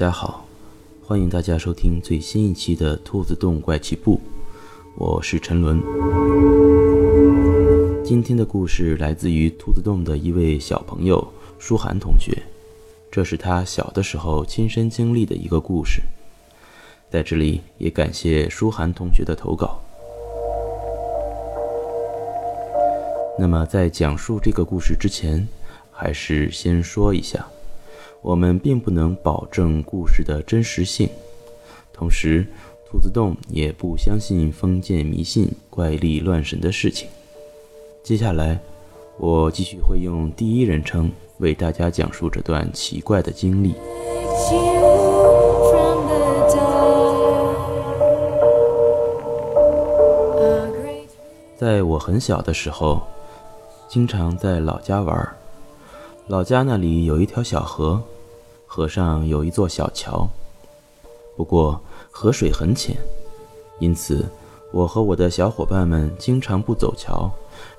大家好，欢迎大家收听最新一期的《兔子洞怪奇部》，我是陈伦。今天的故事来自于兔子洞的一位小朋友舒涵同学，这是他小的时候亲身经历的一个故事。在这里也感谢舒涵同学的投稿。那么在讲述这个故事之前，还是先说一下。我们并不能保证故事的真实性，同时，兔子洞也不相信封建迷信、怪力乱神的事情。接下来，我继续会用第一人称为大家讲述这段奇怪的经历。在我很小的时候，经常在老家玩。老家那里有一条小河，河上有一座小桥。不过河水很浅，因此我和我的小伙伴们经常不走桥，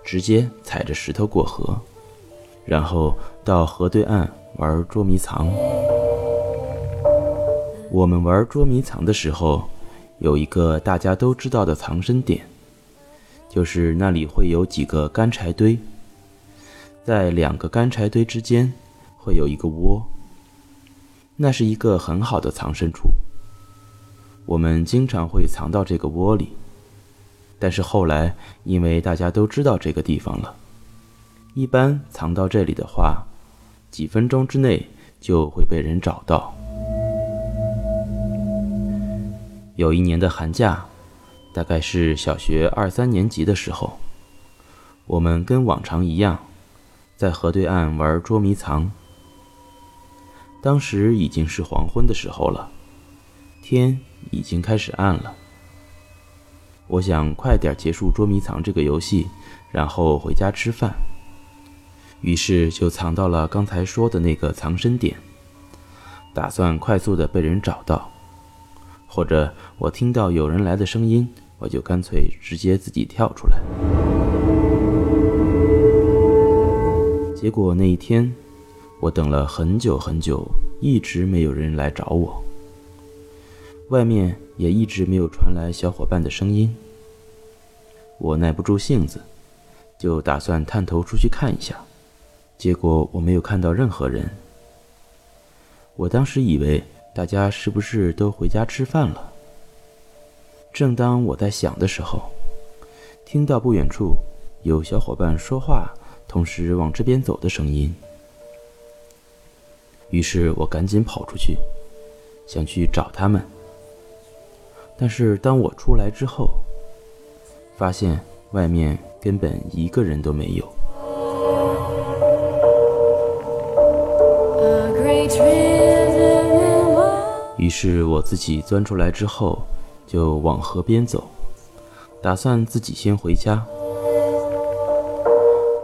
直接踩着石头过河，然后到河对岸玩捉迷藏。我们玩捉迷藏的时候，有一个大家都知道的藏身点，就是那里会有几个干柴堆。在两个干柴堆之间，会有一个窝。那是一个很好的藏身处。我们经常会藏到这个窝里。但是后来，因为大家都知道这个地方了，一般藏到这里的话，几分钟之内就会被人找到。有一年的寒假，大概是小学二三年级的时候，我们跟往常一样。在河对岸玩捉迷藏。当时已经是黄昏的时候了，天已经开始暗了。我想快点结束捉迷藏这个游戏，然后回家吃饭。于是就藏到了刚才说的那个藏身点，打算快速的被人找到，或者我听到有人来的声音，我就干脆直接自己跳出来。结果那一天，我等了很久很久，一直没有人来找我。外面也一直没有传来小伙伴的声音。我耐不住性子，就打算探头出去看一下。结果我没有看到任何人。我当时以为大家是不是都回家吃饭了？正当我在想的时候，听到不远处有小伙伴说话。同时往这边走的声音，于是我赶紧跑出去，想去找他们。但是当我出来之后，发现外面根本一个人都没有。于是我自己钻出来之后，就往河边走，打算自己先回家。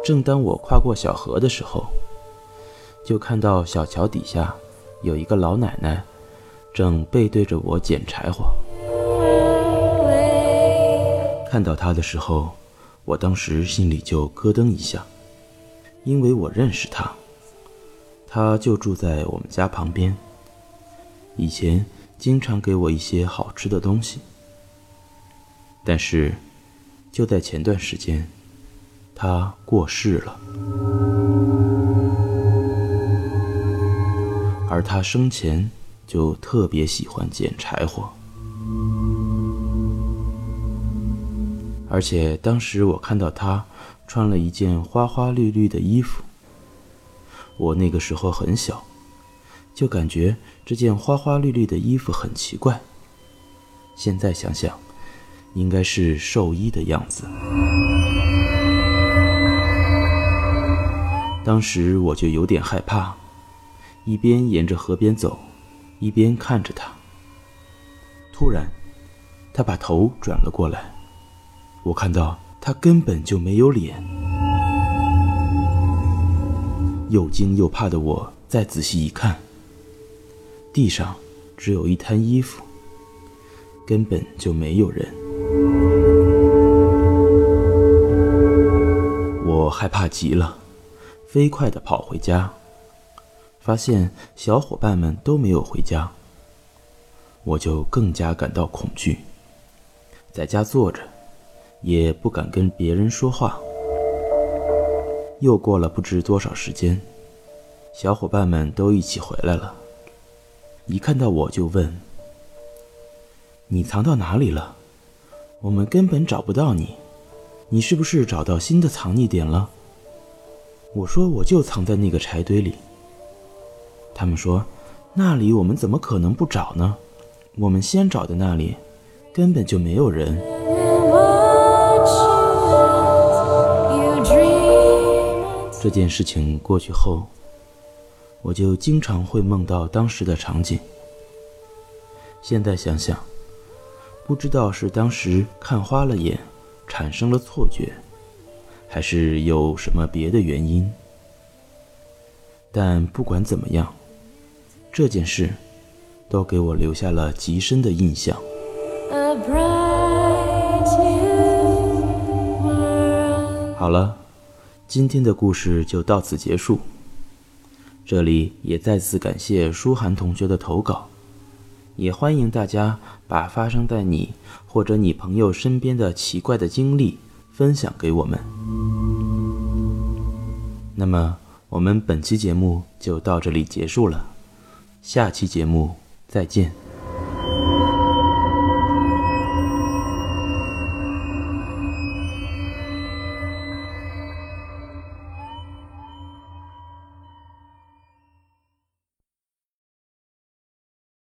正当我跨过小河的时候，就看到小桥底下有一个老奶奶，正背对着我捡柴火。看到她的时候，我当时心里就咯噔一下，因为我认识她，她就住在我们家旁边，以前经常给我一些好吃的东西。但是，就在前段时间。他过世了，而他生前就特别喜欢捡柴火，而且当时我看到他穿了一件花花绿绿的衣服，我那个时候很小，就感觉这件花花绿绿的衣服很奇怪。现在想想，应该是寿衣的样子。当时我就有点害怕，一边沿着河边走，一边看着他。突然，他把头转了过来，我看到他根本就没有脸。又惊又怕的我再仔细一看，地上只有一滩衣服，根本就没有人。我害怕极了。飞快地跑回家，发现小伙伴们都没有回家，我就更加感到恐惧，在家坐着，也不敢跟别人说话。又过了不知多少时间，小伙伴们都一起回来了，一看到我就问：“你藏到哪里了？我们根本找不到你，你是不是找到新的藏匿点了？”我说：“我就藏在那个柴堆里。”他们说：“那里我们怎么可能不找呢？我们先找的那里，根本就没有人。”这件事情过去后，我就经常会梦到当时的场景。现在想想，不知道是当时看花了眼，产生了错觉，还是有什么别的原因。但不管怎么样，这件事都给我留下了极深的印象。好了。今天的故事就到此结束。这里也再次感谢舒涵同学的投稿，也欢迎大家把发生在你或者你朋友身边的奇怪的经历分享给我们。那么，我们本期节目就到这里结束了，下期节目再见。